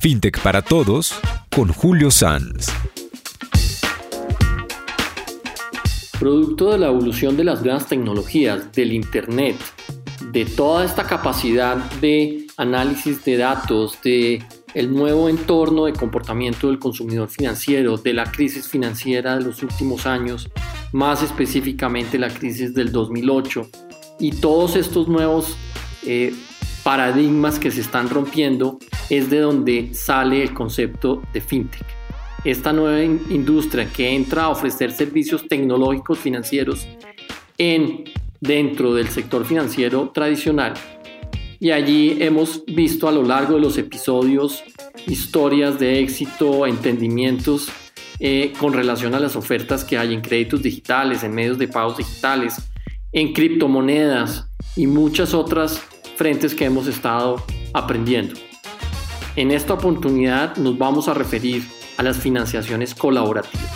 FinTech para Todos con Julio Sanz. Producto de la evolución de las nuevas tecnologías, del Internet, de toda esta capacidad de análisis de datos, de el nuevo entorno de comportamiento del consumidor financiero, de la crisis financiera de los últimos años, más específicamente la crisis del 2008, y todos estos nuevos eh, paradigmas que se están rompiendo es de donde sale el concepto de fintech. Esta nueva industria que entra a ofrecer servicios tecnológicos financieros en, dentro del sector financiero tradicional. Y allí hemos visto a lo largo de los episodios historias de éxito, entendimientos eh, con relación a las ofertas que hay en créditos digitales, en medios de pagos digitales, en criptomonedas y muchas otras frentes que hemos estado aprendiendo. En esta oportunidad nos vamos a referir a las financiaciones colaborativas,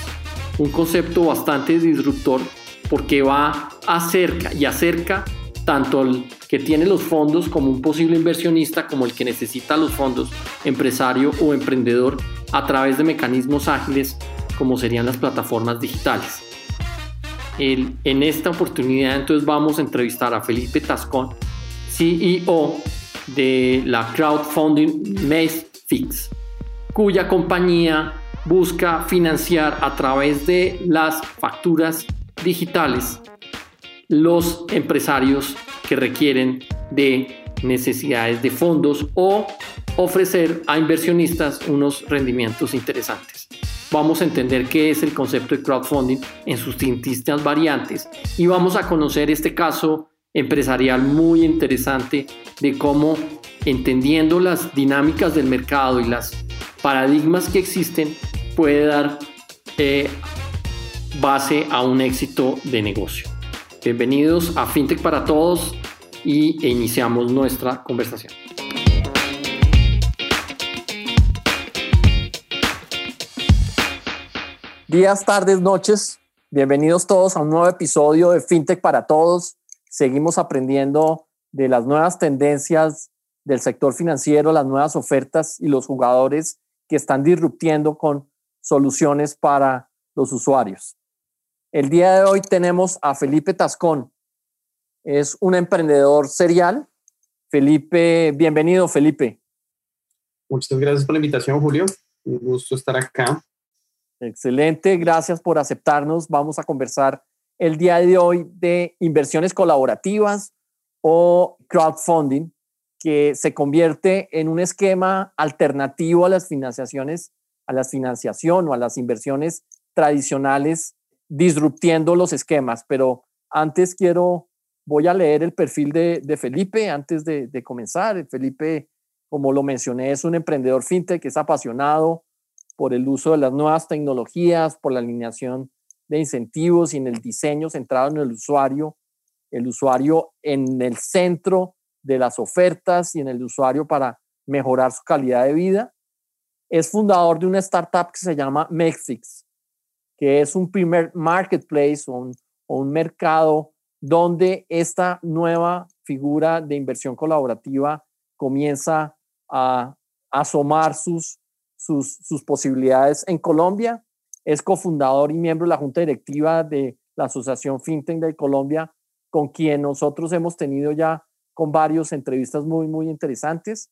un concepto bastante disruptor porque va acerca y acerca tanto el que tiene los fondos como un posible inversionista como el que necesita los fondos, empresario o emprendedor, a través de mecanismos ágiles como serían las plataformas digitales. en esta oportunidad entonces vamos a entrevistar a Felipe Tascón, CEO de la crowdfunding Fix, cuya compañía busca financiar a través de las facturas digitales los empresarios que requieren de necesidades de fondos o ofrecer a inversionistas unos rendimientos interesantes. Vamos a entender qué es el concepto de crowdfunding en sus distintas variantes y vamos a conocer este caso empresarial muy interesante de cómo entendiendo las dinámicas del mercado y las paradigmas que existen puede dar eh, base a un éxito de negocio. Bienvenidos a FinTech para Todos y iniciamos nuestra conversación. Días, tardes, noches. Bienvenidos todos a un nuevo episodio de FinTech para Todos seguimos aprendiendo de las nuevas tendencias del sector financiero, las nuevas ofertas y los jugadores que están disruptiendo con soluciones para los usuarios. El día de hoy tenemos a Felipe Tascón. Es un emprendedor serial. Felipe, bienvenido, Felipe. Muchas gracias por la invitación, Julio. Un gusto estar acá. Excelente, gracias por aceptarnos. Vamos a conversar el día de hoy de inversiones colaborativas o crowdfunding, que se convierte en un esquema alternativo a las financiaciones, a las financiación o a las inversiones tradicionales, disruptiendo los esquemas. Pero antes quiero, voy a leer el perfil de, Felipe antes de, de comenzar. Felipe, como lo mencioné, es un emprendedor fintech que es apasionado por el uso de las nuevas tecnologías, por la alineación de incentivos y en el diseño centrado en el usuario, el usuario en el centro de las ofertas y en el usuario para mejorar su calidad de vida. Es fundador de una startup que se llama Mexix, que es un primer marketplace o un, mercado donde esta nueva figura de inversión colaborativa comienza a asomar sus, sus, sus posibilidades en Colombia es cofundador y miembro de la junta directiva de la Asociación FinTech de Colombia, con quien nosotros hemos tenido ya con varios entrevistas muy, muy interesantes.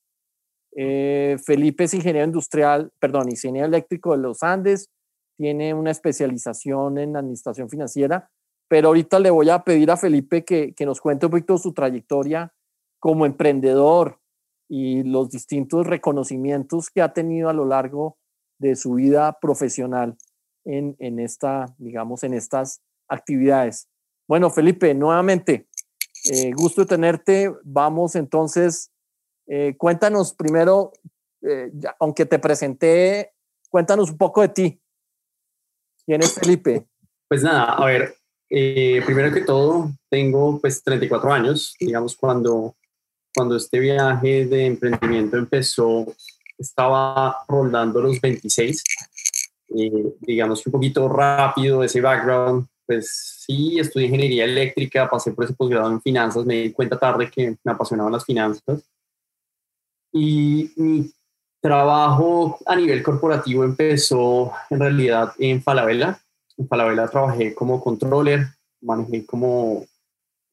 Eh, Felipe es ingeniero industrial, perdón, ingeniero eléctrico de los Andes, tiene una especialización en administración financiera, pero ahorita le voy a pedir a Felipe que, que nos cuente un poquito su trayectoria como emprendedor y los distintos reconocimientos que ha tenido a lo largo de su vida profesional en, esta, digamos, en estas actividades. Bueno, Felipe, nuevamente, eh, gusto de tenerte. Vamos entonces Eh, cuéntanos primero, eh, aunque te presenté, cuéntanos un poco de ti. ¿Quién es Felipe? Pues nada, a ver, eh, primero que todo, tengo pues 34 años, digamos, cuando, cuando este viaje de emprendimiento empezó, estaba rondando los 26, digamos que un poquito rápido ese background, pues sí, estudié ingeniería eléctrica, pasé por ese posgrado en finanzas, me di cuenta tarde que me apasionaban las finanzas. Y mi trabajo a nivel corporativo empezó en realidad en Falabella. En Falabella trabajé como controller, manejé como,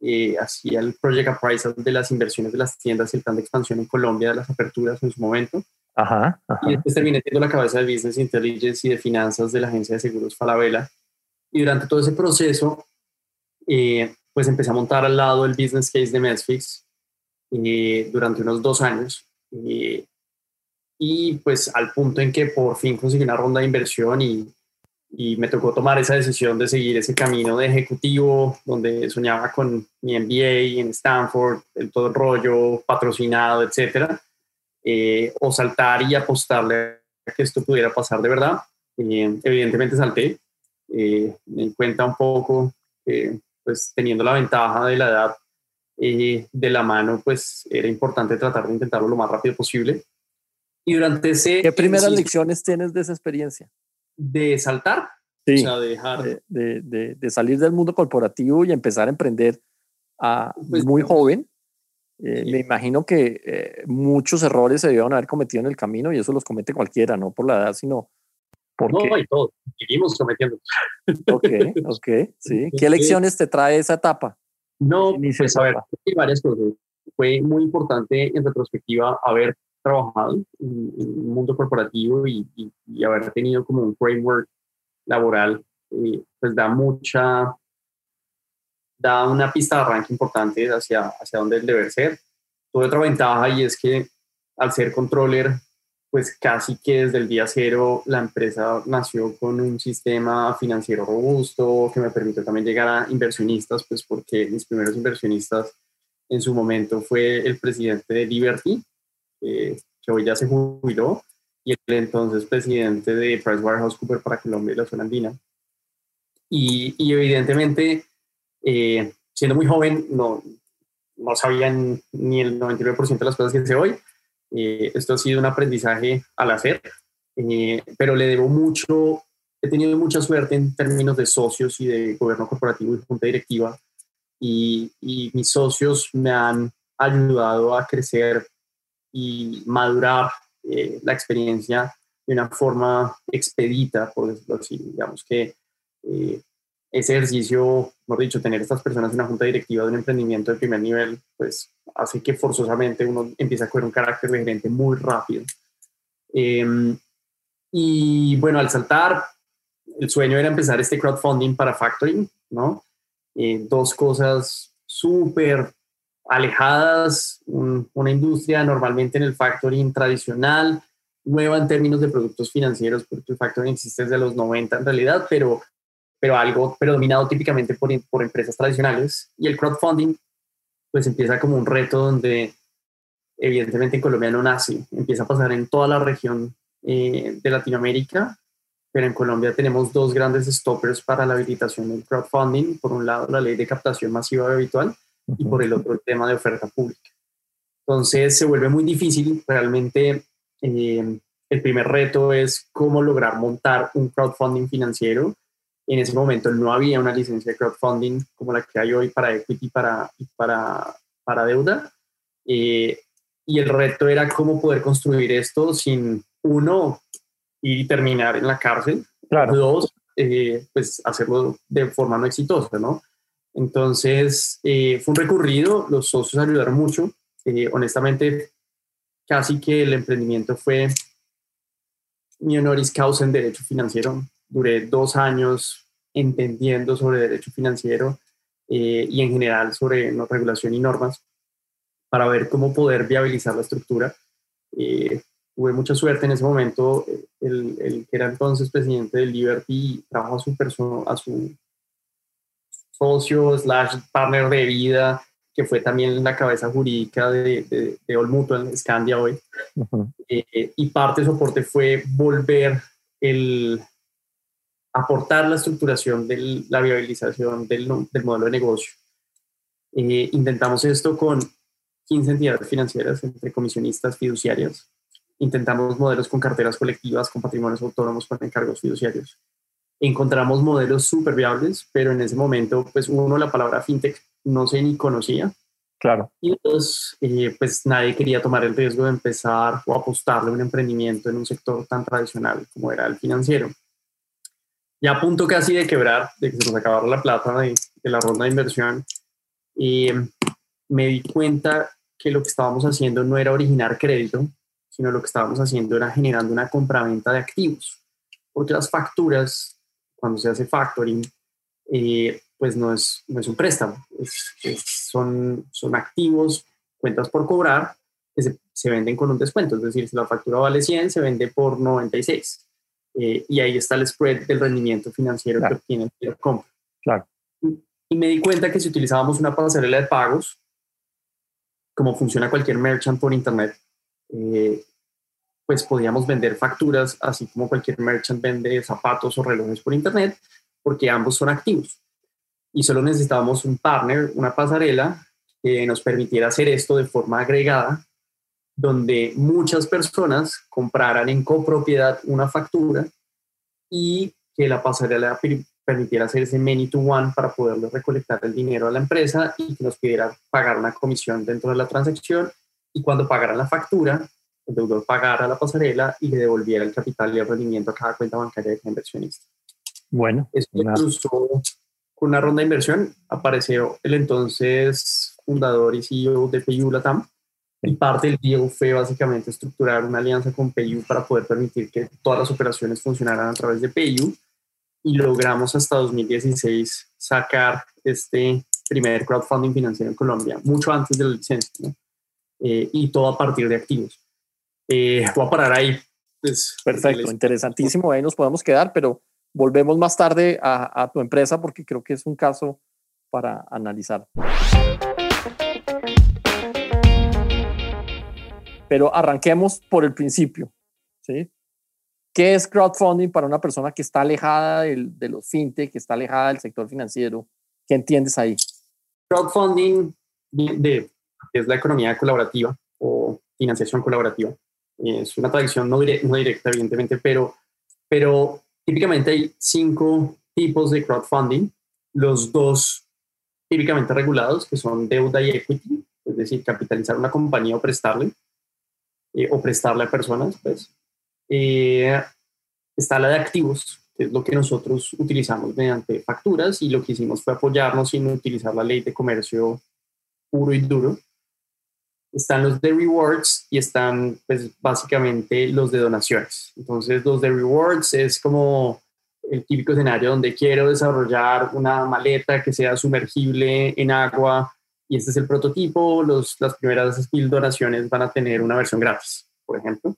eh, hacía el project appraisal de las inversiones de las tiendas y el plan de expansión en Colombia, de las aperturas en su momento. Ajá, Y después terminé siendo la cabeza de Business Intelligence y de finanzas de la agencia de seguros Falabella. Y durante todo ese proceso, eh, pues empecé a montar al lado el business case de Medfix eh, durante unos dos años. Eh, y pues al punto en que por fin conseguí una ronda de inversión y, y, me tocó tomar esa decisión de seguir ese camino de ejecutivo, donde soñaba con mi MBA en Stanford, el todo el rollo patrocinado, etcétera, o saltar y apostarle a que esto pudiera pasar de verdad. evidentemente salté, eh, me cuenta un poco pues teniendo la ventaja de la edad eh, de la mano, pues era importante tratar de intentarlo lo más rápido posible. Y durante ese... ¿Qué primeras lecciones tienes de esa experiencia? De saltar. Sí, o sea, de, dejar... de, de, de, salir del mundo corporativo y empezar a emprender a pues, muy joven. Eh, Me imagino que eh, muchos errores se debieron haber cometido en el camino y eso los comete cualquiera, no por la edad, sino no, y todo, seguimos cometiendo. Ok, ok, sí. ¿Qué lecciones te trae esa etapa? No, pues a ver, hay varias cosas. Fue muy importante en retrospectiva haber trabajado en, el mundo corporativo y, y, haber tenido como un framework laboral, eh, pues da mucha, da una pista de arranque importante hacia, hacia dónde el deber ser. Tuve otra ventaja y es que al ser controller pues casi que desde el día cero la empresa nació con un sistema financiero robusto que me permitió también llegar a inversionistas, pues porque mis primeros inversionistas en su momento fue el presidente de Liberty, que hoy ya se jubiló, y el entonces presidente de PricewaterhouseCoopers para Colombia y la zona andina. Y evidentemente, eh, siendo muy joven, no, no sabían ni el 99% de las cosas que sé hoy, eh, esto ha sido un aprendizaje al hacer, eh, pero le debo mucho, he tenido mucha suerte en términos de socios y de gobierno corporativo y junta directiva, y, y mis socios me han ayudado a crecer y madurar eh, la experiencia de una forma expedita, por decirlo así. Digamos que ese ejercicio, mejor dicho, tener estas personas en una junta directiva de un emprendimiento de primer nivel, pues hace que forzosamente uno empiece a coger un carácter de gerente muy rápido. Em, y bueno, al saltar, el sueño era empezar este crowdfunding para factoring, ¿no? Eh, dos cosas súper alejadas, una industria normalmente en el factoring tradicional, nueva en términos de productos financieros, porque el factoring existe desde los 90 en realidad, pero pero algo predominado típicamente por, por empresas tradicionales. Y el crowdfunding, pues empieza como un reto donde evidentemente en Colombia no nace, empieza a pasar en toda la región eh, de Latinoamérica, pero en Colombia tenemos dos grandes stoppers para la habilitación del crowdfunding. Por un lado, la ley de captación masiva habitual y por el otro, el tema de oferta pública. Entonces, se vuelve muy difícil. Realmente, eh, el primer reto es cómo lograr montar un crowdfunding financiero en ese momento no había una licencia de crowdfunding como la que hay hoy para equity y para, para, para deuda. Eh, y el reto era cómo poder construir esto sin, uno, y terminar en la cárcel. Claro. Dos, eh, pues hacerlo de forma no exitosa, ¿no? Entonces, eh, fue un recorrido, los socios ayudaron mucho. honestamente, casi que el emprendimiento fue mi honoris causa en derecho financiero duré dos años entendiendo sobre derecho financiero eh, y en general sobre regulación y normas para ver cómo poder viabilizar la estructura. Eh, tuve mucha suerte en ese momento. El, el, que era entonces presidente del Liberty trabajó a su, persona, a su socio slash partner de vida que fue también la cabeza jurídica de, de, de All Mutual, Scandia hoy. Eh, y parte del soporte fue volver el aportar la estructuración de la viabilización del, del modelo de negocio. Eh, intentamos esto con 15 entidades financieras entre comisionistas fiduciarias. Intentamos modelos con carteras colectivas, con patrimonios autónomos, con encargos fiduciarios. Encontramos modelos súper viables, pero en ese momento, pues uno, la palabra fintech no se ni conocía. Claro. Y dos, eh, pues nadie quería tomar el riesgo de empezar o apostarle a un emprendimiento en un sector tan tradicional como era el financiero. Ya a punto casi de quebrar, de que se nos acabara la plata de, de la ronda de inversión, y me di cuenta que lo que estábamos haciendo no era originar crédito, sino lo que estábamos haciendo era generando una compraventa de activos. Porque las facturas, cuando se hace factoring, eh, pues no es, no es un préstamo, son, son activos, cuentas por cobrar, que se, se, venden con un descuento. Es decir, si la factura vale 100, se vende por 96. Eh, y ahí está el spread del rendimiento financiero que obtiene el compra. Claro. Y, y me di cuenta que si utilizábamos una pasarela de pagos, como funciona cualquier merchant por internet, eh, pues podíamos vender facturas, así como cualquier merchant vende zapatos o relojes por internet, porque ambos son activos. Y solo necesitábamos un partner, una pasarela, que nos permitiera hacer esto de forma agregada, donde muchas personas compraran en copropiedad una factura y que la pasarela permitiera hacer ese many to one para poderle recolectar el dinero a la empresa y que nos pidiera pagar una comisión dentro de la transacción y cuando pagaran la factura, el deudor pagara la pasarela y le devolviera el capital y el rendimiento a cada cuenta bancaria de inversionista. Bueno, Esto incluso con una ronda de inversión apareció el entonces fundador y CEO de PayU Latam y parte del deal fue básicamente estructurar una alianza con PayU para poder permitir que todas las operaciones funcionaran a través de PayU y logramos hasta 2016 sacar este primer crowdfunding financiero en Colombia, mucho antes de la licencia, ¿no? eh, y todo a partir de activos. Eh, voy a parar ahí. Pues, Perfecto, interesantísimo, ahí nos podemos quedar, pero volvemos más tarde a, a tu empresa porque creo que es un caso para analizar. Pero arranquemos por el principio, ¿sí? ¿Qué es crowdfunding para una persona que está alejada del, de los fintech, que está alejada del sector financiero? ¿Qué entiendes ahí? Crowdfunding de, es la economía colaborativa o financiación colaborativa. Es una tradición no, direct, no directa, evidentemente, pero, pero típicamente hay cinco tipos de crowdfunding. Los dos típicamente regulados, que son deuda y equity, es decir, capitalizar una compañía o prestarle, eh, o prestarle a personas, pues. Eh, está la de activos, que es lo que nosotros utilizamos mediante facturas y lo que hicimos fue apoyarnos sin utilizar la ley de comercio puro y duro. Están los de rewards y están pues básicamente los de donaciones. Entonces los de rewards es como el típico escenario donde quiero desarrollar una maleta que sea sumergible en agua y este es el prototipo. Los, las primeras mil donaciones van a tener una versión gratis, por ejemplo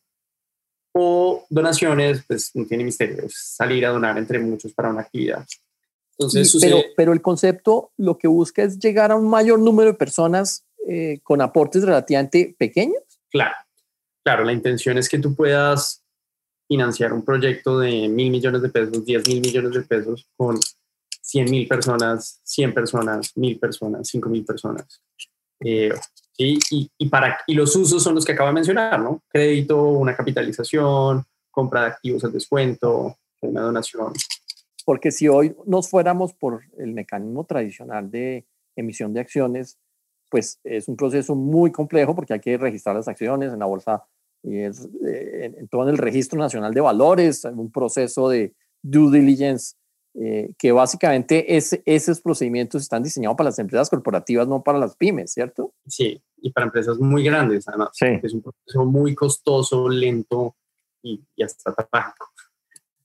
o donaciones, pues no tiene misterio, es salir a donar entre muchos para una actividad. Entonces, pero, pero el concepto lo que busca es llegar a un mayor número de personas eh, con aportes relativamente pequeños. Claro, claro, la intención es que tú puedas financiar un proyecto de mil millones de pesos, diez mil millones de pesos con cien mil personas, cien personas, mil personas, cinco mil personas. Eh. Y, y, para, y los usos son los que acabo de mencionar, ¿no? Crédito, una capitalización, compra de activos al descuento, una donación. Porque si hoy nos fuéramos por el mecanismo tradicional de emisión de acciones, pues es un proceso muy complejo porque hay que registrar las acciones en la bolsa y es eh, en todo el registro nacional de valores, un proceso de due diligence eh, que básicamente es, esos procedimientos están diseñados para las empresas corporativas, no para las pymes, ¿cierto? Sí, y para empresas muy grandes, además. Sí. Es un proceso muy costoso, lento y, y hasta trágico.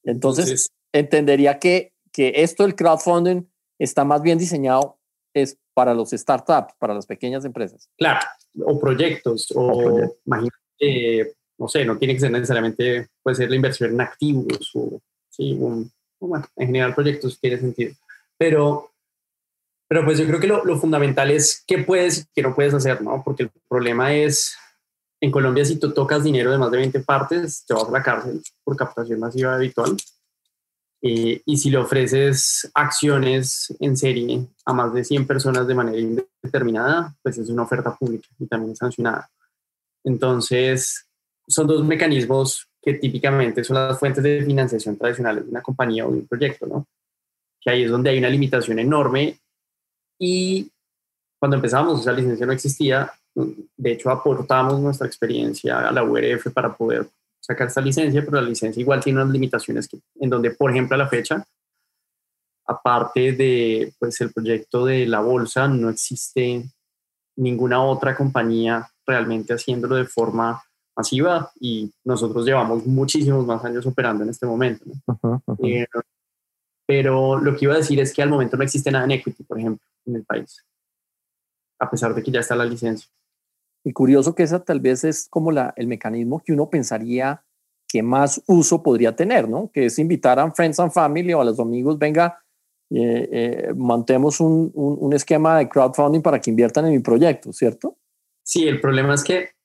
Entonces, Entonces, entendería que, que esto del crowdfunding está más bien diseñado es para los startups, para las pequeñas empresas. Claro, o proyectos, o, o proyectos. imagínate, eh, no sé, no tiene que ser necesariamente, puede ser la inversión en activos o sí, un, bueno, en general proyectos tiene sentido. Pero Pero pues yo creo que lo, lo, fundamental es qué puedes y qué no puedes hacer, ¿no? Porque el problema es, en Colombia si tú tocas dinero de más de 20 partes, te vas a la cárcel por captación masiva habitual. Eh, y si le ofreces acciones en serie a más de 100 personas de manera indeterminada, pues es una oferta pública y también es sancionada. Entonces, son dos mecanismos que típicamente son las fuentes de financiación tradicionales de una compañía o de un proyecto, ¿no? Que ahí es donde hay una limitación enorme y cuando empezamos, esa licencia no existía, de hecho aportamos nuestra experiencia a la URF para poder sacar esta licencia, pero la licencia igual tiene unas limitaciones que, en donde, por ejemplo, a la fecha, aparte de pues, el proyecto de la bolsa, no existe ninguna otra compañía realmente haciéndolo de forma masiva y nosotros llevamos muchísimos más años operando en este momento. Eh, pero lo que iba a decir es que al momento no existe nada en equity, por ejemplo, en el país, a pesar de que ya está la licencia. Y curioso que esa tal vez es como la, el mecanismo que uno pensaría que más uso podría tener, ¿no? Que es invitar a friends and family o a los amigos, venga, eh, eh, montemos un, un, esquema de crowdfunding para que inviertan en mi proyecto, ¿cierto? Sí, el problema es que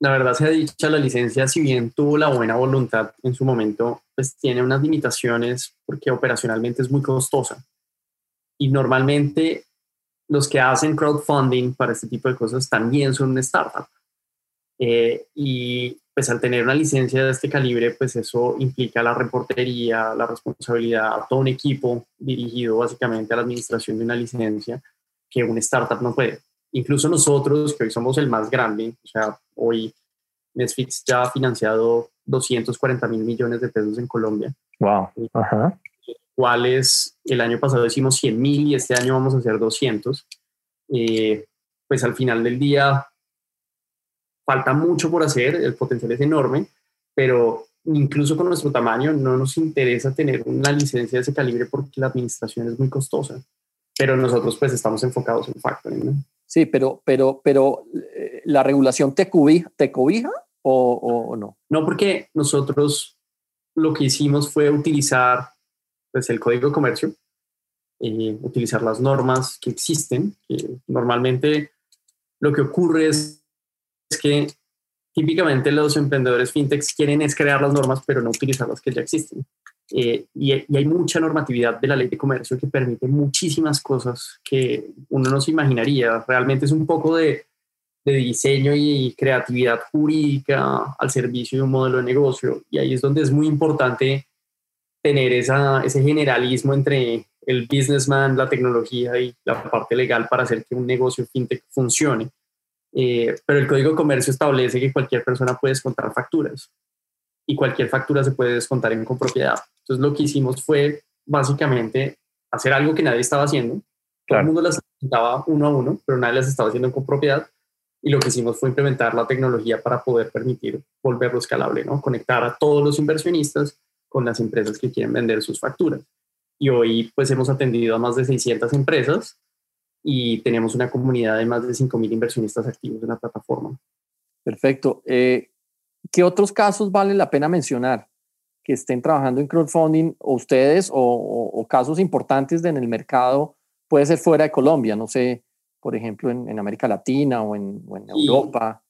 la verdad se ha dicho, la licencia, si bien tuvo la buena voluntad en su momento, pues tiene unas limitaciones porque operacionalmente es muy costosa. Y normalmente los que hacen crowdfunding para este tipo de cosas también son una startup. Eh, y pues al tener una licencia de este calibre, pues eso implica la reportería, la responsabilidad, todo un equipo dirigido básicamente a la administración de una licencia que una startup no puede. Incluso nosotros, que hoy somos el más grande, o sea, hoy Netflix ya ha financiado 240 mil millones de pesos en Colombia. Wow. Ajá cuales el año pasado hicimos 100 mil y este año vamos a hacer 200. Eh, pues al final del día falta mucho por hacer, el potencial es enorme, pero incluso con nuestro tamaño no nos interesa tener una licencia de ese calibre porque la administración es muy costosa. Pero nosotros pues estamos enfocados en factoring. Sí, pero, pero, pero eh, la regulación te cobija, te cobija o, o no? No, porque nosotros lo que hicimos fue utilizar pues, el código de comercio, y utilizar las normas que existen, normalmente lo que ocurre es, que típicamente los emprendedores fintechs quieren es crear las normas, pero no utilizar las que ya existen. Eh, y, hay mucha normatividad de la ley de comercio que permite muchísimas cosas que uno no se imaginaría. Realmente es un poco de, de diseño y creatividad jurídica al servicio de un modelo de negocio. Y ahí es donde es muy importante tener esa, ese generalismo entre el businessman, la tecnología y la parte legal para hacer que un negocio fintech funcione. Eh, pero el Código de Comercio establece que cualquier persona puede descontar facturas y cualquier factura se puede descontar en copropiedad. Entonces lo que hicimos fue básicamente hacer algo que nadie estaba haciendo. Todo el mundo las descontaba uno a uno, pero nadie las estaba haciendo en copropiedad. Y lo que hicimos fue implementar la tecnología para poder permitir volverlo escalable, ¿no? Conectar a todos los inversionistas con las empresas que quieren vender sus facturas. Y hoy pues hemos atendido a más de 600 empresas y tenemos una comunidad de más de 5.000 inversionistas activos en la plataforma. Perfecto. Eh, ¿Qué otros casos vale la pena mencionar que estén trabajando en crowdfunding o ustedes o, casos importantes en el mercado? Puede ser fuera de Colombia, no sé, por ejemplo, en, América Latina o en, Europa,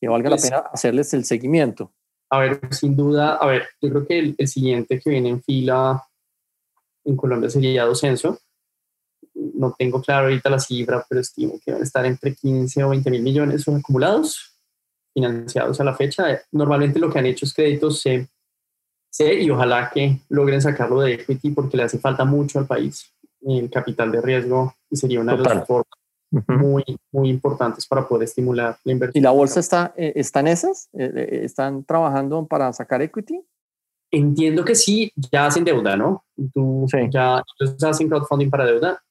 que valga la pues pena hacerles el seguimiento. A ver, sin duda, a ver, yo creo que el, siguiente que viene en fila en Colombia sería Docenso. No tengo claro ahorita la cifra, pero estimo que van a estar entre 15 o 20 mil millones acumulados, financiados a la fecha. Normalmente lo que han hecho es créditos C, C y ojalá que logren sacarlo de equity porque le hace falta mucho al país el capital de riesgo y sería una de las formas muy, muy importantes para poder estimular la inversión. ¿Y la bolsa está, eh, está en esas? Eh, eh, ¿Están trabajando para sacar equity? Entiendo que sí, ya hacen deuda, ¿no? Tú ya hacen crowdfunding para deuda.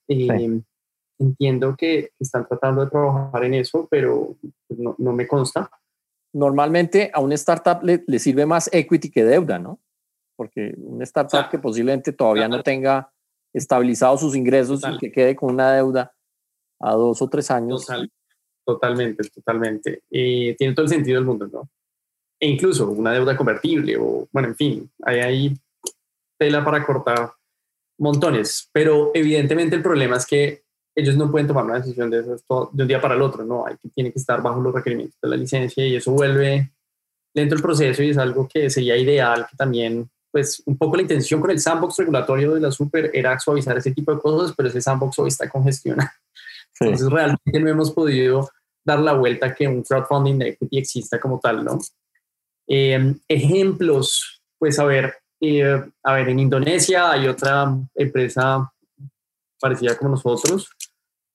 Entiendo que están tratando de trabajar en eso, pero pues, no, no me consta. Normalmente a una startup le, le, sirve más equity que deuda, ¿no? Porque una startup que posiblemente todavía no tenga estabilizados sus ingresos y que quede con una deuda, a dos o tres años. totalmente, totalmente. Eh, tiene todo el sentido del mundo, ¿no? E incluso una deuda convertible o, bueno, en fin, hay ahí tela para cortar montones, pero evidentemente el problema es que ellos no pueden tomar una decisión de, eso de un día para el otro, no, hay que, tiene que estar bajo los requerimientos de la licencia y eso vuelve lento el proceso y es algo que sería ideal que también, pues un poco la intención con el sandbox regulatorio de la super era suavizar ese tipo de cosas, pero ese sandbox hoy está congestionado. Entonces realmente no hemos podido dar la vuelta que un crowdfunding de equity exista como tal, ¿no? Eh, ejemplos, pues a ver, eh, a ver, en Indonesia hay otra empresa parecida como nosotros,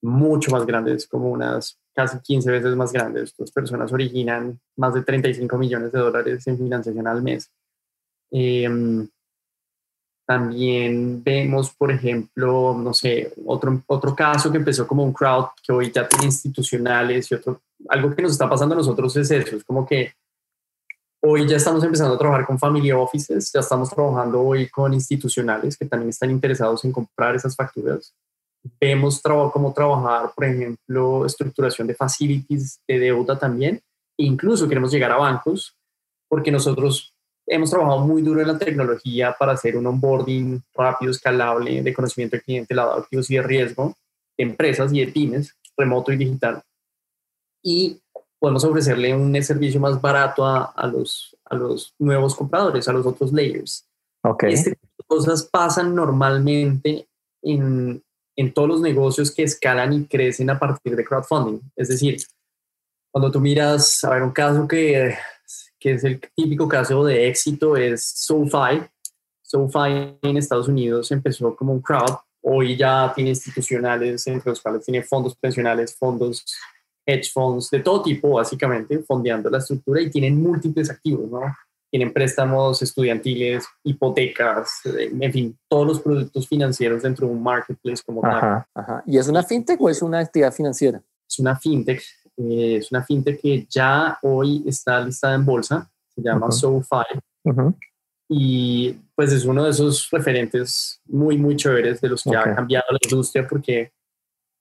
mucho más grandes, como unas casi 15 veces más grandes. Estas personas originan más de 35 millones de dólares en financiación al mes. Em, también vemos, por ejemplo, no sé, otro, otro caso que empezó como un crowd que hoy ya tiene institucionales y otro, algo que nos está pasando a nosotros es eso, es como que hoy ya estamos empezando a trabajar con family offices, ya estamos trabajando hoy con institucionales que también están interesados en comprar esas facturas vemos cómo trabajar, por ejemplo, estructuración de facilities de deuda también. incluso queremos llegar a bancos porque nosotros hemos trabajado muy duro en la tecnología para hacer un onboarding rápido, escalable, de conocimiento del cliente, lado de activos y de riesgo, de empresas y de pymes, remoto y digital. Y podemos ofrecerle un servicio más barato a, a los, a los nuevos compradores, a los otros layers. Okay. Este tipo de cosas pasan normalmente en, en todos los negocios que escalan y crecen a partir de crowdfunding. Es decir, cuando tú miras, a ver, un caso que, que es el típico caso de éxito es SoFi. SoFi en Estados Unidos empezó como un crowd, hoy ya tiene institucionales, entre los cuales tiene fondos pensionales, fondos hedge funds, de todo tipo, básicamente, fondeando la estructura y tienen múltiples activos, ¿no? tienen préstamos estudiantiles, hipotecas, eh, en fin, todos los productos financieros dentro de un marketplace como tal. Ajá. ¿Y es una fintech o es una actividad financiera? Es una fintech, eh, es una fintech que ya hoy está listada en bolsa, se llama SoFi. Y pues es uno de esos referentes muy, muy chéveres de los que ha cambiado la industria porque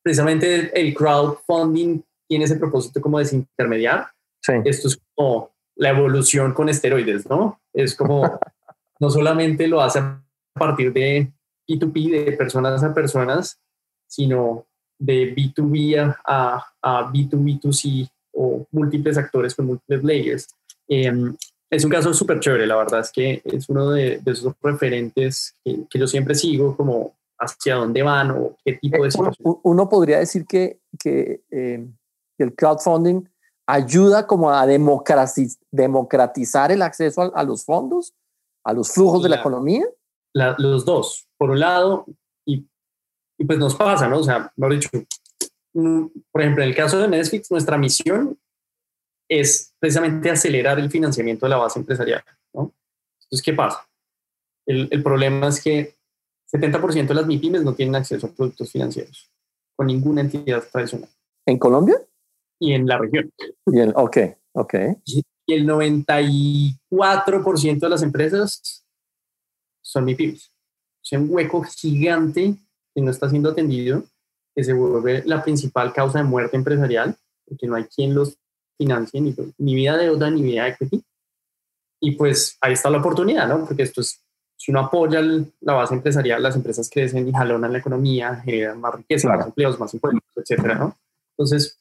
precisamente el crowdfunding tiene ese propósito como desintermediar. Sí. Esto es como la evolución con esteroides, ¿no? Es como, no solamente lo hace a partir de P2P, de personas a personas, sino de B2B a, a B2B2C o múltiples actores con múltiples layers. Em, es un caso súper chévere, la verdad es que es uno de, esos referentes que, yo siempre sigo como hacia dónde van o qué tipo de... Uno, uno podría decir que, que em, el crowdfunding ayuda como a democratizar el acceso a, los fondos, a los flujos de la economía? los dos. Por un lado, y, pues nos pasa, ¿no? O sea, mejor dicho, mm, por ejemplo, en el caso de Netflix, nuestra misión es precisamente acelerar el financiamiento de la base empresarial, ¿no? Entonces, ¿qué pasa? El, el problema es que 70% de las MIPIMES no tienen acceso a productos financieros con ninguna entidad tradicional. ¿En Colombia? y en la región. Y el, ok, ok. Y el 94% de las empresas son MIPIMES. Es un hueco gigante que no está siendo atendido, que se vuelve la principal causa de muerte empresarial, porque no hay quien los financie, ni, ni vía deuda, ni vía equity. Y pues ahí está la oportunidad, ¿no? Porque esto es, si uno apoya la base empresarial, las empresas crecen y jalonan la economía, generan más riqueza, más empleos, más impuestos, etcétera, ¿no? Entonces,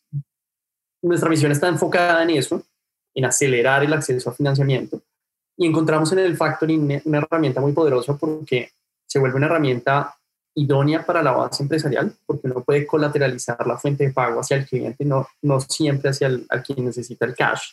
nuestra misión está enfocada en eso, en acelerar el acceso a financiamiento. Y encontramos en el factoring una herramienta muy poderosa porque se vuelve una herramienta idónea para la base empresarial, porque uno puede colateralizar la fuente de pago hacia el cliente, no, no siempre hacia el, a quien necesita el cash.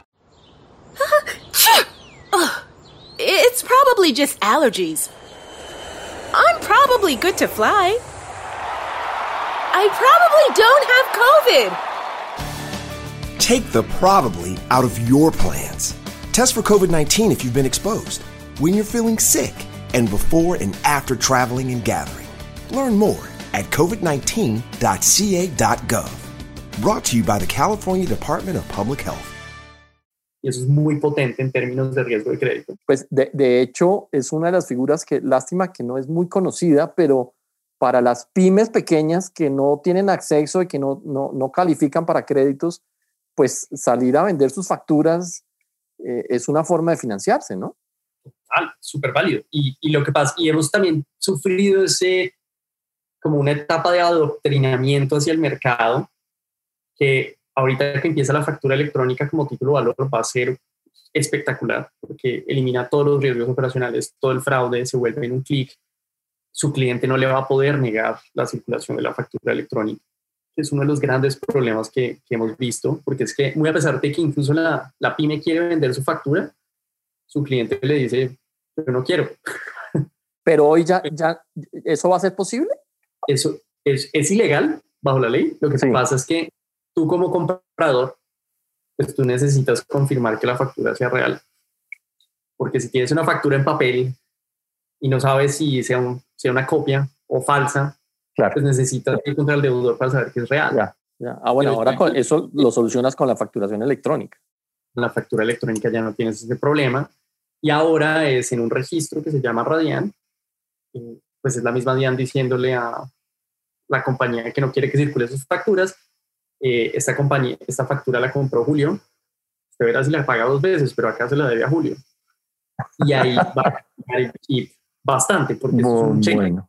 It's probably just allergies. I'm probably good to fly. I probably don't have COVID. Take the probably out of your plans. Test for COVID 19 if you've been exposed, when you're feeling sick, and before and after traveling and gathering. Learn more at covid19.ca.gov. Brought to you by the California Department of Public Health. Y eso es muy potente en términos de riesgo de crédito. Pues de, de hecho es una de las figuras que, lástima que no es muy conocida, pero para las pymes pequeñas que no tienen acceso y que no, no, no califican para créditos, pues salir a vender sus facturas eh, es una forma de financiarse, ¿no? Total, súper válido. Y, y, lo que pasa, y hemos también sufrido ese, como una etapa de adoctrinamiento hacia el mercado, que ahorita que empieza la factura electrónica como título valor va a ser espectacular, porque elimina todos los riesgos operacionales, todo el fraude se vuelve en un clic. Su cliente no le va a poder negar la circulación de la factura electrónica es uno de los grandes problemas que, que, hemos visto, porque es que muy a pesar de que incluso la, la, pyme quiere vender su factura, su cliente le dice, yo no quiero. Pero hoy ya, ya ¿eso va a ser posible? Eso es, es ilegal bajo la ley. Lo que sí. pasa es que tú como comprador, pues tú necesitas confirmar que la factura sea real. Porque si tienes una factura en papel y no sabes si sea, un, sea una copia o falsa, Claro. Pues necesitas ir contra el deudor para saber que es real. Ya, ya. Ah, bueno, ahora con eso lo solucionas con la facturación electrónica. La factura electrónica ya no tienes ese problema. Y ahora es en un registro que se llama Radian. Pues es la misma DIAN diciéndole a la compañía que no quiere que circule sus facturas. Eh, esta compañía, esta factura la compró Julio. Usted verá si la paga dos veces, pero acá se la debe a Julio. Y ahí va a bastante, porque es un cheque bueno.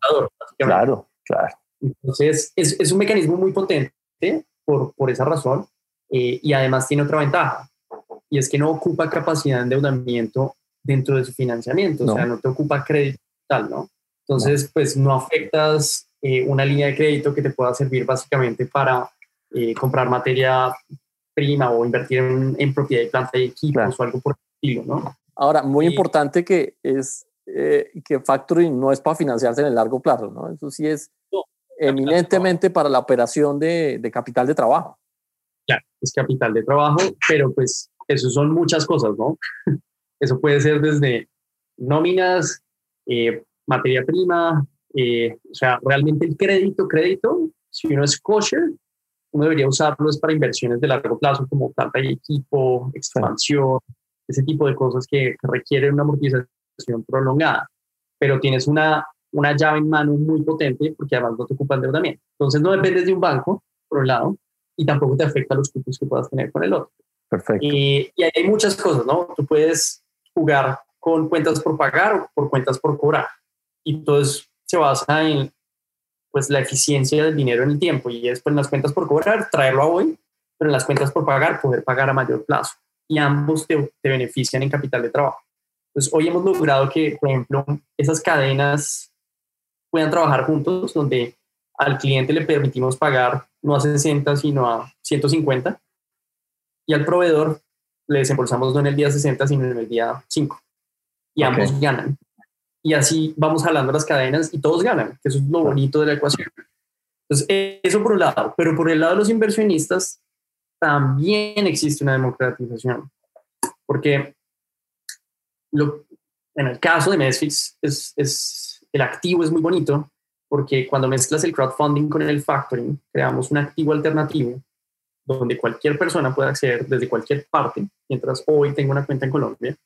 Claro, claro. Entonces, es, es, un mecanismo muy potente por, por esa razón eh, y además tiene otra ventaja y es que no ocupa capacidad de endeudamiento dentro de su financiamiento, no. o sea, no te ocupa crédito tal, ¿no? Entonces, no. pues no afectas eh, una línea de crédito que te pueda servir básicamente para eh, comprar materia prima o invertir en, en propiedad de planta y equipos claro. o algo por el estilo, ¿no? Ahora, muy importante que es eh, que factoring no es para financiarse en el largo plazo, ¿no? Eso sí es no, eminentemente para la operación de, de, capital de trabajo. Claro, es capital de trabajo, pero pues eso son muchas cosas, ¿no? Eso puede ser desde nóminas, eh, materia prima, eh, o sea, realmente el crédito, crédito, si uno es kosher, uno debería usarlo es para inversiones de largo plazo como planta y equipo, expansión, ese tipo de cosas que, requieren una amortización prolongada, pero tienes una, una llave en mano muy potente porque además no te ocupa endeudamiento. Entonces no dependes de un banco, por un lado, y tampoco te afecta los cupos que puedas tener con el otro. Perfecto. Y, y hay muchas cosas, ¿no? Tú puedes jugar con cuentas por pagar o por cuentas por cobrar. Y todo eso se basa en pues, la eficiencia del dinero en el tiempo. Y es pues, en las cuentas por cobrar, traerlo a hoy, pero en las cuentas por pagar, poder pagar a mayor plazo. Y ambos te, te benefician en capital de trabajo. Pues hoy hemos logrado que, por ejemplo, esas cadenas puedan trabajar juntos, donde al cliente le permitimos pagar no a 60, sino a 150, y al proveedor le desembolsamos no en el día 60, sino en el día 5. Y okay. ambos ganan. Y así vamos jalando las cadenas y todos ganan, que eso es lo bonito de la ecuación. Entonces, eso por un lado, pero por el lado de los inversionistas también existe una democratización, porque lo, en el caso de Mesfix, es, es, el activo es muy bonito porque cuando mezclas el crowdfunding con el factoring, creamos un activo alternativo donde cualquier persona puede acceder desde cualquier parte, mientras hoy tengo una cuenta en Colombia,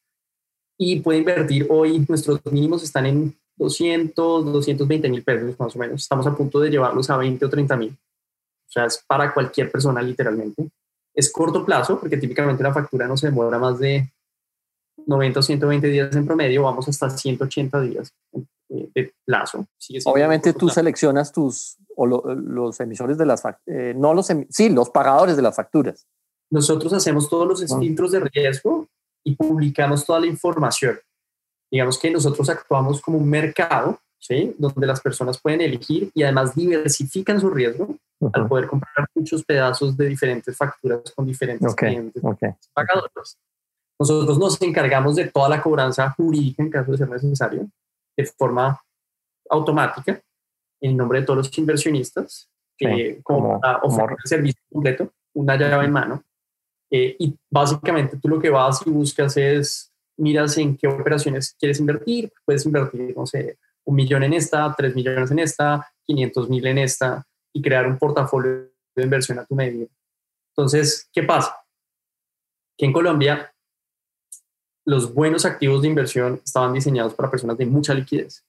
y puede invertir. Hoy nuestros mínimos están en 200, 220 mil pesos más o menos. Estamos a punto de llevarlos a 20 o 30 mil. O sea, es para cualquier persona literalmente. Es corto plazo porque típicamente la factura no se demora más de 90 o 120 días en promedio, vamos hasta 180 días de plazo. Obviamente tú seleccionas tus, o lo, los emisores de las, eh, no los, sí, los pagadores de las facturas. Nosotros hacemos todos los filtros de riesgo y publicamos toda la información. Digamos que nosotros actuamos como un mercado, ¿sí? Donde las personas pueden elegir y además diversifican su riesgo uh -huh. al poder comprar muchos pedazos de diferentes facturas con diferentes okay. clientes okay. pagadores. Nosotros nos encargamos de toda la cobranza jurídica en caso de ser necesario, de forma automática, en nombre de todos los inversionistas, sí, eh, como, para ofrecer el servicio completo, una llave en mano. Eh, y básicamente tú lo que vas y buscas es, miras en qué operaciones quieres invertir, puedes invertir, no sé, un millón en esta, tres millones en esta, 500 mil en esta y crear un portafolio de inversión a tu medida. Entonces, ¿qué pasa? Que en Colombia los buenos activos de inversión estaban diseñados para personas de mucha liquidez.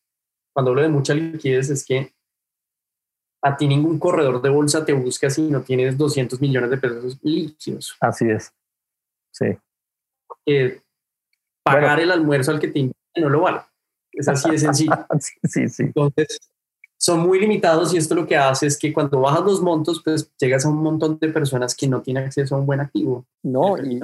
Cuando hablo de mucha liquidez es que a ti ningún corredor de bolsa te busca si no tienes 200 millones de pesos líquidos. Así es. Sí. pagar el almuerzo al que te invita no lo vale. Es así de sencillo. sí, sí. Entonces, son muy limitados y esto lo que hace es que cuando bajas los montos, pues llegas a un montón de personas que no tienen acceso a un buen activo. No, y,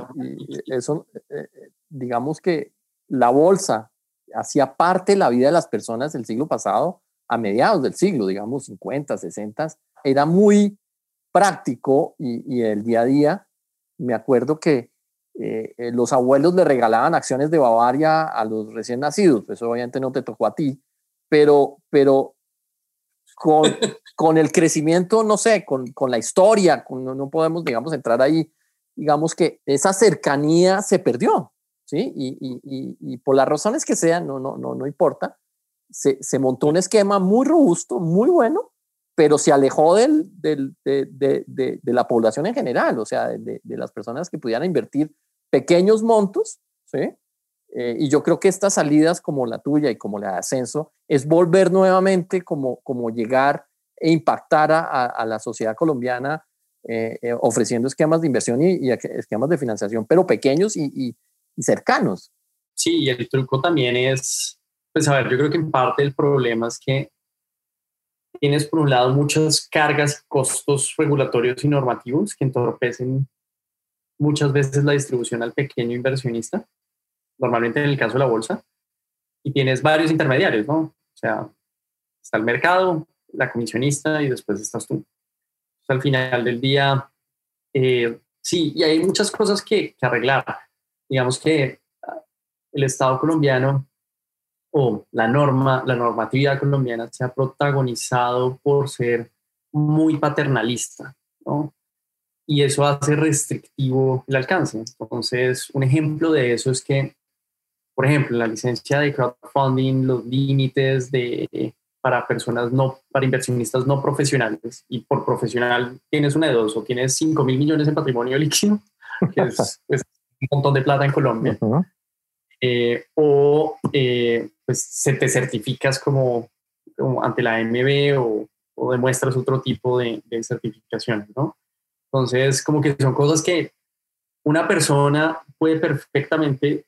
eso, eh, eh, digamos que la bolsa hacía parte de la vida de las personas del siglo pasado, a mediados del siglo, digamos 50, 60, era muy práctico y, el día a día, me acuerdo que eh, los abuelos le regalaban acciones de Bavaria a los recién nacidos, eso obviamente no te tocó a ti, pero, pero con, con el crecimiento, no sé, con, con la historia, no, podemos, digamos, entrar ahí, digamos que esa cercanía se perdió, ¿sí? Y, y, y, por las razones que sean, no, no, no, no importa, se, montó un esquema muy robusto, muy bueno, pero se alejó de, la población en general, o sea, de, las personas que pudieran invertir pequeños montos, ¿sí? Eh, y yo creo que estas salidas como la tuya y como la de Ascenso es volver nuevamente como, como llegar e impactar a, la sociedad colombiana eh, eh, ofreciendo esquemas de inversión y, esquemas de financiación, pero pequeños y, y, y, cercanos. Sí, y el truco también es, pues a ver, yo creo que en parte el problema es que tienes por un lado muchas cargas y costos regulatorios y normativos que entorpecen muchas veces la distribución al pequeño inversionista normalmente en el caso de la bolsa, y tienes varios intermediarios, ¿no? O sea, está el mercado, la comisionista y después estás tú. al final del día, eh, sí, y hay muchas cosas que, que, arreglar. Digamos que el Estado colombiano o la norma, la normatividad colombiana se ha protagonizado por ser muy paternalista, ¿no? Y eso hace restrictivo el alcance. Entonces, un ejemplo de eso es que por ejemplo, la licencia de crowdfunding, los límites de, para personas no, para inversionistas no profesionales. Y por profesional tienes una de dos, o tienes 5 mil millones en patrimonio líquido, que es, un montón de plata en Colombia, eh, o eh, pues se te certificas como, ante la MB o, o, demuestras otro tipo de, de certificaciones, ¿no? Entonces, como que son cosas que una persona puede perfectamente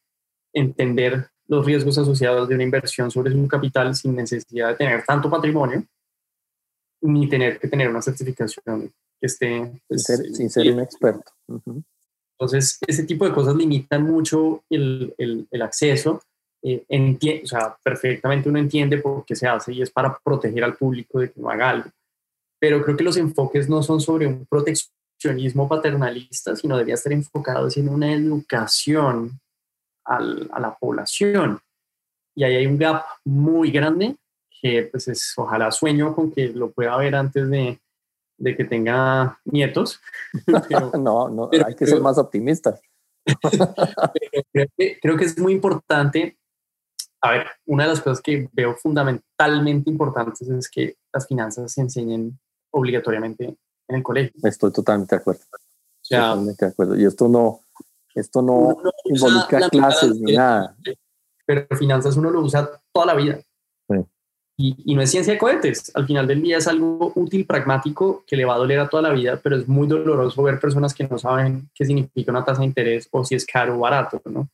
entender los riesgos asociados de una inversión sobre su capital sin necesidad de tener tanto patrimonio ni tener que tener una certificación que esté... Pues, sin, ser, un experto. Entonces, ese tipo de cosas limitan mucho el, el, el acceso. Eh, o sea, perfectamente uno entiende por qué se hace y es para proteger al público de que no haga algo. Pero creo que los enfoques no son sobre un proteccionismo paternalista, sino debería estar enfocados en una educación a la población. Y ahí hay un gap muy grande que pues es, ojalá sueño con que lo pueda ver antes de, de que tenga nietos. no, no, hay que ser más optimistas. creo, que, creo que es muy importante. A ver, una de las cosas que veo fundamentalmente importantes es que las finanzas se enseñen obligatoriamente en el colegio. Estoy totalmente de acuerdo. totalmente de acuerdo. Y esto no, esto no, involucra clases ni nada. Pero finanzas uno lo usa toda la vida. Y, y, no es ciencia de cohetes. Al final del día es algo útil, pragmático, que le va a doler a toda la vida, pero es muy doloroso ver personas que no saben qué significa una tasa de interés o si es caro o barato, ¿no?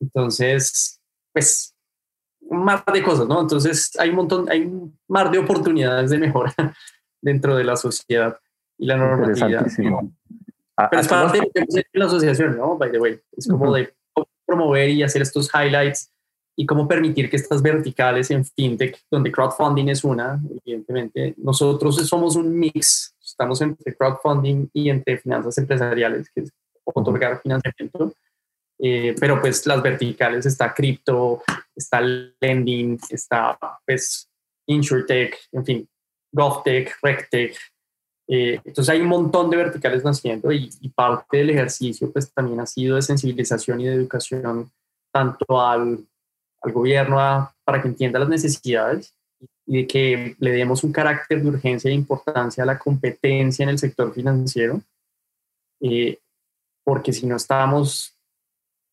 Entonces, pues, un mar de cosas, ¿no? Entonces, hay un montón, hay un mar de oportunidades de mejora dentro de la sociedad y la normatividad. Pero es parte de la asociación, ¿no? By the way. Es como de promover y hacer estos highlights y cómo permitir que estas verticales en fintech, donde crowdfunding es una, evidentemente, nosotros somos un mix, estamos entre crowdfunding y entre finanzas empresariales, que es otorgar financiamiento, eh, pero pues las verticales está cripto, está lending, está pues insurtech, en fin, golftech, rectech, eh, entonces hay un montón de verticales naciendo y, parte del ejercicio pues también ha sido de sensibilización y de educación tanto al al gobierno para que entienda las necesidades y de que le demos un carácter de urgencia e importancia a la competencia en el sector financiero, eh, porque si no estamos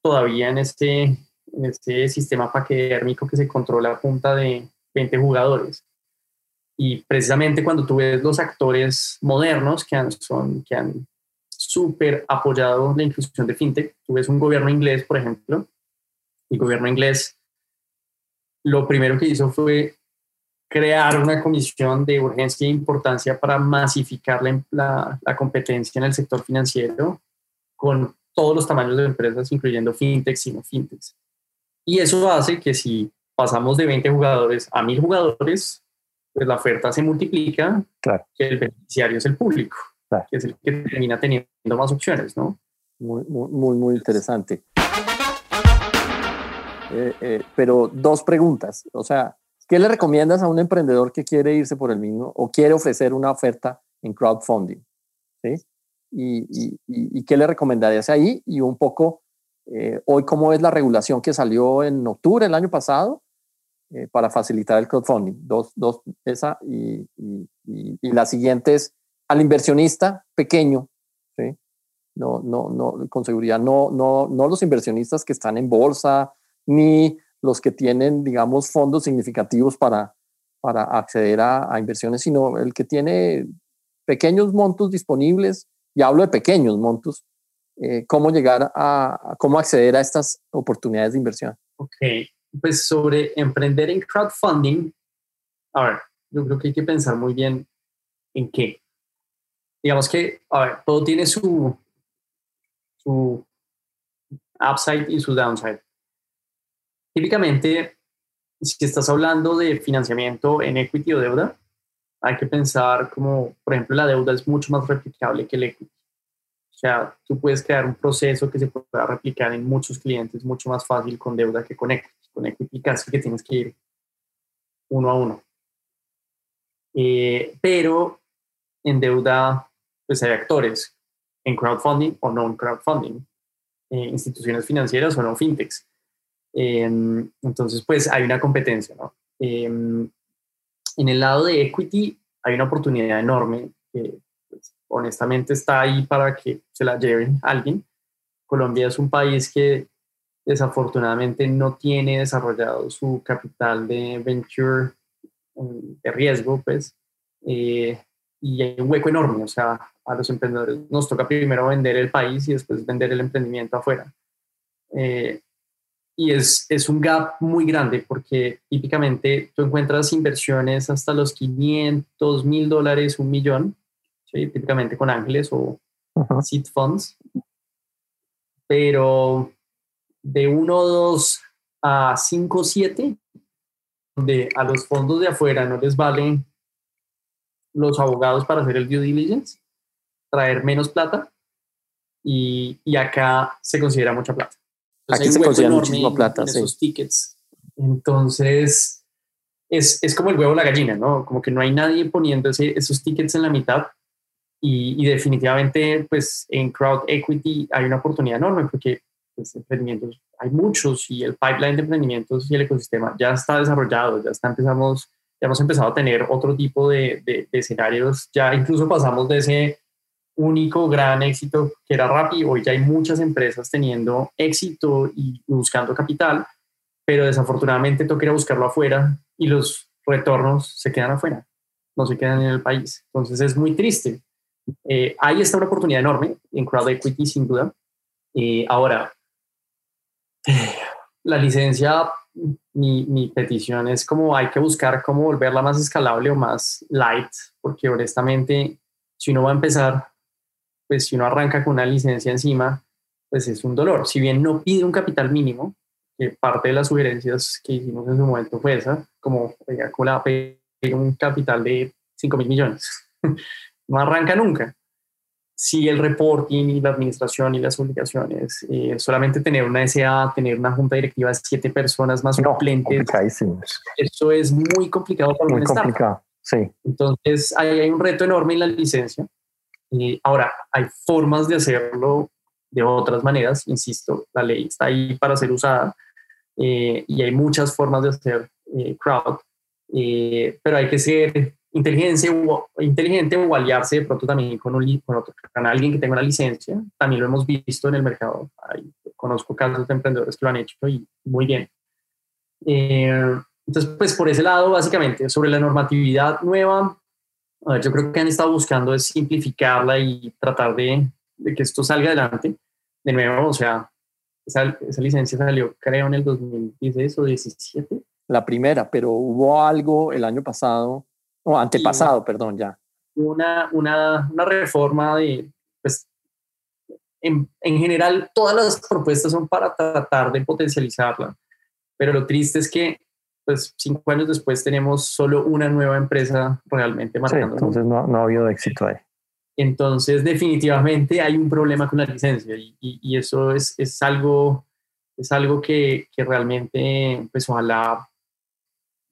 todavía en este, este sistema paquedérmico que se controla a punta de 20 jugadores. Y precisamente cuando tú ves los actores modernos que han, son, que han súper apoyado la inclusión de fintech, tú ves un gobierno inglés, por ejemplo, el gobierno inglés lo primero que hizo fue crear una comisión de urgencia e importancia para masificar la, la, competencia en el sector financiero con todos los tamaños de empresas, incluyendo fintechs y no fintechs. Y eso hace que si pasamos de 20 jugadores a 1000 jugadores, pues la oferta se multiplica, claro. que el beneficiario es el público, que es el que termina teniendo más opciones, ¿no? Muy, muy, muy interesante. Eh, eh, pero dos preguntas, o sea, ¿qué le recomiendas a un emprendedor que quiere irse por el mismo o quiere ofrecer una oferta en crowdfunding? ¿Sí? ¿Y, y, qué le recomendarías ahí? Y un poco, eh, hoy, ¿cómo es la regulación que salió en octubre del año pasado para facilitar el crowdfunding? Dos, dos esa y, y, la siguiente es al inversionista pequeño, ¿sí? No, no, no, con seguridad, no, no, no los inversionistas que están en bolsa, ni los que tienen, digamos, fondos significativos para, para acceder a, inversiones, sino el que tiene pequeños montos disponibles, y hablo de pequeños montos, eh, cómo llegar a, cómo acceder a estas oportunidades de inversión. Ok, pues sobre emprender en crowdfunding, a ver, yo creo que hay que pensar muy bien en qué. Digamos que, a ver, todo tiene su, su upside y su downside. Típicamente, si estás hablando de financiamiento en equity o deuda, hay que pensar como, por ejemplo, la deuda es mucho más replicable que el equity. O sea, tú puedes crear un proceso que se pueda replicar en muchos clientes mucho más fácil con deuda que con equity. Con equity casi que tienes que ir uno a uno. Eh, pero en deuda, pues hay actores en crowdfunding o no en crowdfunding, eh, instituciones financieras o no fintechs. Em, entonces, pues hay una competencia, ¿no? En el lado de equity hay una oportunidad enorme que pues, honestamente está ahí para que se la lleven alguien. Colombia es un país que desafortunadamente no tiene desarrollado su capital de venture em, de riesgo, pues, eh, y hay un hueco enorme, o sea, a los emprendedores nos toca primero vender el país y después vender el emprendimiento afuera. Eh, y es, es un gap muy grande porque típicamente tú encuentras inversiones hasta los 500 mil dólares, un millón, típicamente con ángeles o seed funds, pero de 1, 2 a 5, 7, donde a los fondos de afuera no les valen los abogados para hacer el due diligence, traer menos plata y, y acá se considera mucha plata. Aquí se consigue muchísimo plata. esos tickets. Entonces, es, es, como el huevo o la gallina, ¿no? Como que no hay nadie poniendo esos tickets en la mitad. Y, y, definitivamente, pues en crowd equity hay una oportunidad enorme porque pues, emprendimientos hay muchos y el pipeline de emprendimientos y el ecosistema ya está desarrollado, ya está empezamos, ya hemos empezado a tener otro tipo de, de, de escenarios, ya incluso pasamos de ese único gran éxito que era Rappi. Hoy ya hay muchas empresas teniendo éxito y buscando capital, pero desafortunadamente toca ir a buscarlo afuera y los retornos se quedan afuera, no se quedan en el país. Entonces es muy triste. Eh, ahí está una oportunidad enorme en crowd equity, sin duda. Eh, ahora, la licencia, mi, mi, petición es como hay que buscar cómo volverla más escalable o más light, porque honestamente, si uno va a empezar pues si uno arranca con una licencia encima, pues es un dolor. Si bien no pide un capital mínimo, que parte de las sugerencias que hicimos en su momento fue esa, como, oiga, la pedir un capital de 5 mil millones. no arranca nunca. Si el reporting y la administración y las obligaciones, eh, solamente tener una SA, tener una junta directiva de siete personas más suplentes, eso es muy complicado para muy complicado, sí. Entonces, ahí hay un reto enorme en la licencia ahora, hay formas de hacerlo de otras maneras, insisto, la ley está ahí para ser usada, eh, y hay muchas formas de hacer eh, crowd, eh, pero hay que ser inteligente o, inteligente o aliarse de pronto también con, un, con, otro, alguien que tenga una licencia. También lo hemos visto en el mercado. conozco casos de emprendedores que lo han hecho y muy bien. entonces, pues por ese lado, básicamente, sobre la normatividad nueva, yo creo que han estado buscando es simplificarla y tratar de, de que esto salga adelante. De nuevo, o sea, esa, esa, licencia salió, creo, en el 2016 o 17. La primera, pero hubo algo el año pasado, o antepasado, perdón, ya. Una, una, una reforma de, pues, en, en, general, todas las propuestas son para tratar de potencializarla, pero lo triste es que, pues, cinco años después tenemos solo una nueva empresa realmente marcando. Sí, entonces no, no ha habido éxito ahí. Entonces, definitivamente hay un problema con la licencia y, y, eso es, es, algo, es algo que, que, realmente, pues ojalá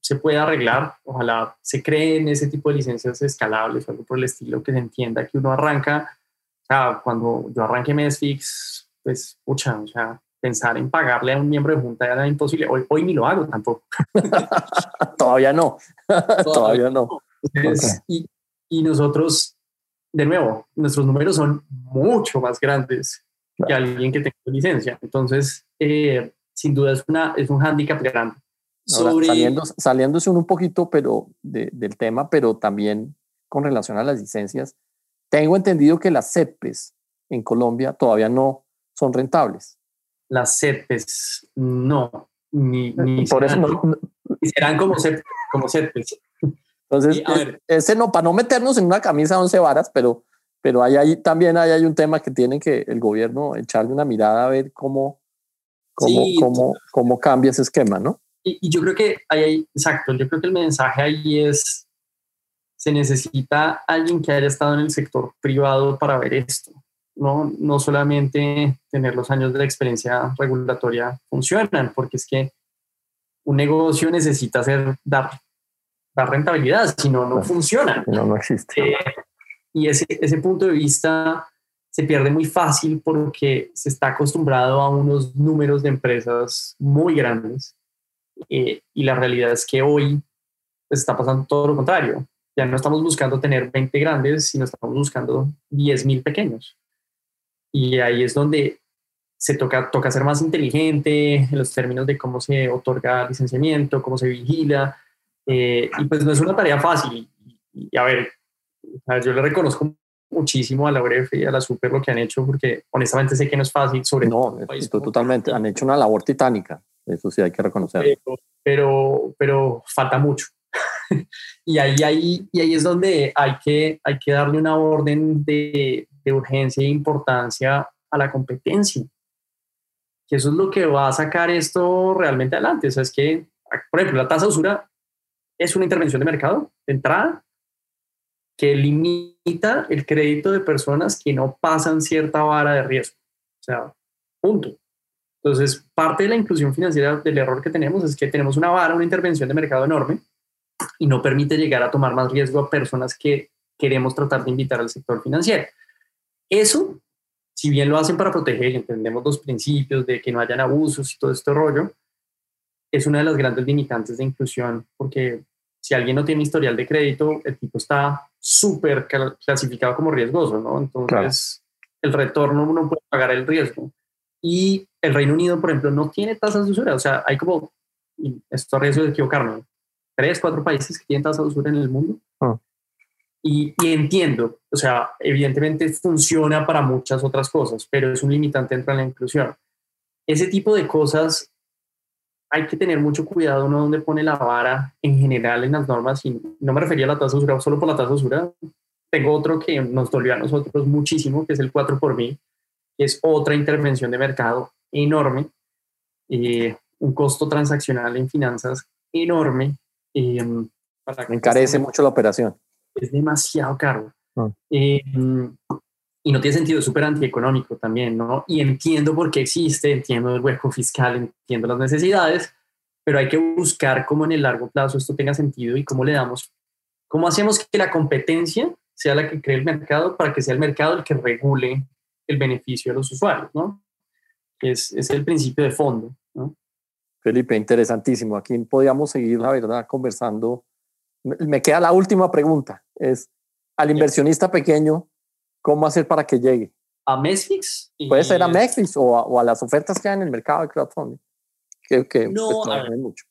se pueda arreglar, ojalá se creen ese tipo de licencias escalables o algo por el estilo, que se entienda que uno arranca, o sea, cuando yo arranqué Mesfix, pues, pucha, o sea, pensar en pagarle a un miembro de junta era imposible. Hoy, hoy ni lo hago tampoco. Todavía no. Todavía, no. Entonces, y, y nosotros de nuevo, nuestros números son mucho más grandes que alguien que tenga licencia. Entonces, eh, sin duda es, una, es un hándicap grande. Sobre... saliendo, saliéndose un poquito pero del tema, pero también con relación a las licencias, tengo entendido que las CEPES en Colombia todavía no son rentables. Las CEPES no, ni, ni Por serán, eso no, serán como CEPES. Como CEPES. Entonces, ese no, para no meternos en una camisa de once varas, pero, pero ahí, ahí también hay, hay un tema que tiene que el gobierno echarle una mirada a ver cómo, cómo, sí, cómo, cómo cambia ese esquema, ¿no? Y, y, yo creo que ahí, exacto, yo creo que el mensaje ahí es, se necesita alguien que haya estado en el sector privado para ver esto. No, no solamente tener los años de experiencia regulatoria funcionan, porque es que un negocio necesita hacer, dar rentabilidad, si no, no funciona. No, no existe. Eh, y ese, ese punto de vista se pierde muy fácil porque se está acostumbrado a unos números de empresas muy grandes eh, y la realidad es que hoy pues, está pasando todo lo contrario. Ya no estamos buscando tener 20 grandes, sino estamos buscando 10 mil pequeños. Y ahí es donde se toca, toca ser más inteligente en los términos de cómo se otorga licenciamiento, cómo se vigila, eh, y pues no es una tarea fácil. Y, a, ver, yo le reconozco muchísimo a la URF y a la Super lo que han hecho, porque honestamente sé que no es fácil, sobre no, todo. totalmente. Han hecho una labor titánica, eso sí hay que reconocerlo. Pero, pero, falta mucho. y, ahí, ahí, y ahí es donde hay que, hay que darle una orden de, de urgencia e importancia a la competencia. Que eso es lo que va a sacar esto realmente adelante. O sea, es que, por ejemplo, la tasa de usura es una intervención de mercado de entrada que limita el crédito de personas que no pasan cierta vara de riesgo. O sea, punto. Entonces, parte de la inclusión financiera del error que tenemos es que tenemos una vara, una intervención de mercado enorme y no permite llegar a tomar más riesgo a personas que queremos tratar de invitar al sector financiero. Eso, si bien lo hacen para proteger entendemos los principios de que no hayan abusos y todo este rollo, es una de las grandes limitantes de inclusión porque si alguien no tiene historial de crédito, el tipo está súper clasificado como riesgoso, ¿no? Entonces, el retorno no puede pagar el riesgo. Y el Reino Unido, por ejemplo, no tiene tasas de usura. O sea, hay como, y esto riesgo de equivocarme, tres, cuatro países que tienen tasas de usura en el mundo. Ah. Y, y, entiendo, o sea, evidentemente funciona para muchas otras cosas, pero es un limitante entre la inclusión. Ese tipo de cosas hay que tener mucho cuidado uno donde pone la vara en general en las normas y no me refería a la tasa de usura solo por la tasa de usura. Tengo otro que nos dolió a nosotros muchísimo, que es el 4 por mí, que es otra intervención de mercado enorme, eh, un costo transaccional en finanzas enorme. Eh, Encarece mucho la operación. Es demasiado caro. Ah. Eh, y no tiene sentido, es súper antieconómico también, ¿no? Y entiendo por qué existe, entiendo el hueco fiscal, entiendo las necesidades, pero hay que buscar cómo en el largo plazo esto tenga sentido y cómo le damos, cómo hacemos que la competencia sea la que cree el mercado para que sea el mercado el que regule el beneficio de los usuarios, ¿no? Es, es el principio de fondo, ¿no? Felipe, interesantísimo. Aquí podíamos seguir, la verdad, conversando. Me queda la última pregunta. Es, al inversionista pequeño, ¿cómo hacer para que llegue? A Mesfix. Puede ser a Mesfix o a, las ofertas que hay en el mercado de crowdfunding. Que, que no, pues, mucho.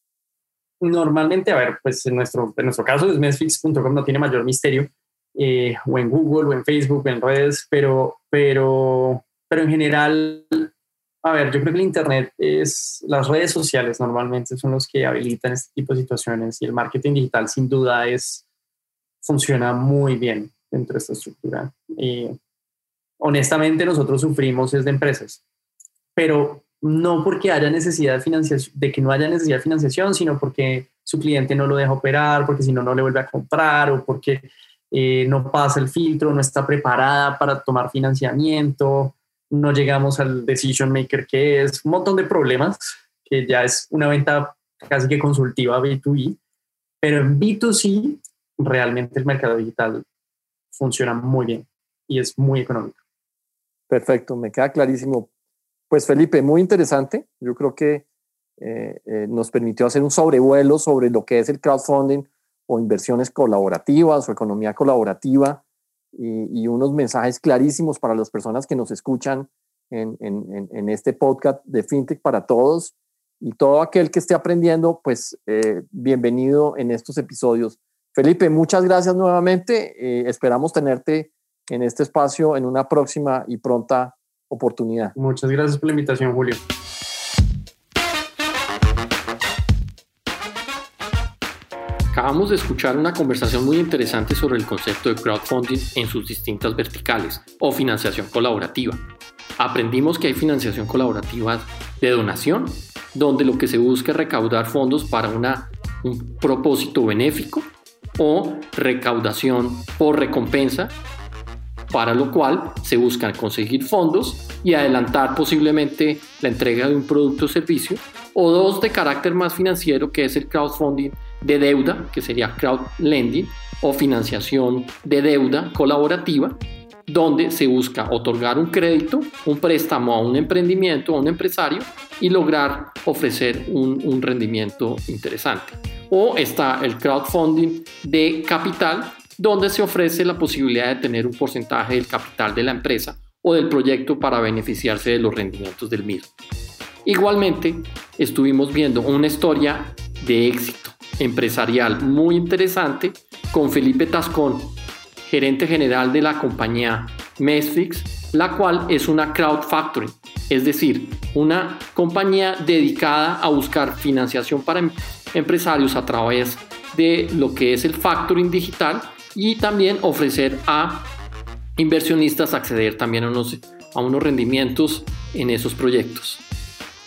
Normalmente, a ver, pues en nuestro, en nuestro caso, mesfix.com no tiene mayor misterio. Eh, o en Google, o en Facebook, en redes, pero, pero, pero en general a ver, yo creo que el Internet es, las redes sociales normalmente son los que habilitan este tipo de situaciones y el marketing digital sin duda es, funciona muy bien dentro de esta estructura. Y honestamente nosotros sufrimos es de empresas, pero no porque haya necesidad de financiación, de que no haya necesidad de financiación, sino porque su cliente no lo deja operar, porque si no, no le vuelve a comprar o porque eh, no pasa el filtro, no está preparada para tomar financiamiento no llegamos al decision maker que es un montón de problemas, que ya es una venta casi que consultiva B2B, pero en B2C realmente el mercado digital funciona muy bien y es muy económico. Perfecto, me queda clarísimo. Pues Felipe, muy interesante. Yo creo que eh, eh, nos permitió hacer un sobrevuelo sobre lo que es el crowdfunding o inversiones colaborativas o economía colaborativa y, unos mensajes clarísimos para las personas que nos escuchan en, este podcast de FinTech para todos. Y todo aquel que esté aprendiendo, pues eh, bienvenido en estos episodios. Felipe, muchas gracias nuevamente. Eh, esperamos tenerte en este espacio en una próxima y pronta oportunidad. Muchas gracias por la invitación, Julio. Acabamos de escuchar una conversación muy interesante sobre el concepto de crowdfunding en sus distintas verticales o financiación colaborativa. Aprendimos que hay financiación colaborativa de donación, donde lo que se busca es recaudar fondos para una, un propósito benéfico o recaudación por recompensa, para lo cual se buscan conseguir fondos y adelantar posiblemente la entrega de un producto o servicio, o dos de carácter más financiero, que es el crowdfunding de deuda, que sería crowd lending, o financiación de deuda colaborativa, donde se busca otorgar un crédito, un préstamo a un emprendimiento, a un empresario y lograr ofrecer un, un rendimiento interesante. O está el crowdfunding de capital, donde se ofrece la posibilidad de tener un porcentaje del capital de la empresa o del proyecto para beneficiarse de los rendimientos del mismo. Igualmente, estuvimos viendo una historia de éxito empresarial muy interesante con Felipe Tascón, gerente general de la compañía Mesfix, la cual es una crowd factory, es decir, una compañía dedicada a buscar financiación para em-, empresarios a través de lo que es el factoring digital y también ofrecer a inversionistas acceder también a unos, a unos rendimientos en esos proyectos.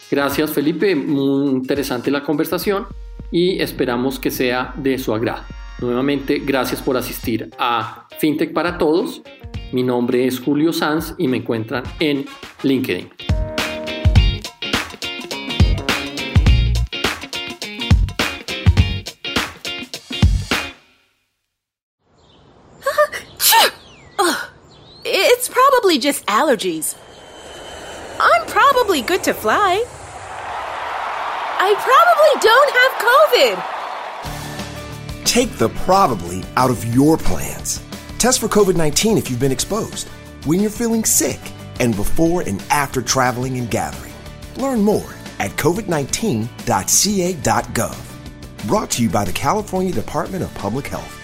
Gracias Felipe, muy interesante la conversación y esperamos que sea de su agrado. Nuevamente, gracias por asistir a FinTech para Todos. Mi nombre es Julio Sanz y me encuentran en LinkedIn. It's probably just allergies. I'm probably good to fly. I probably don't have COVID. Take the probably out of your plans. Test for COVID 19 if you've been exposed, when you're feeling sick, and before and after traveling and gathering. Learn more at covid19.ca.gov. Brought to you by the California Department of Public Health.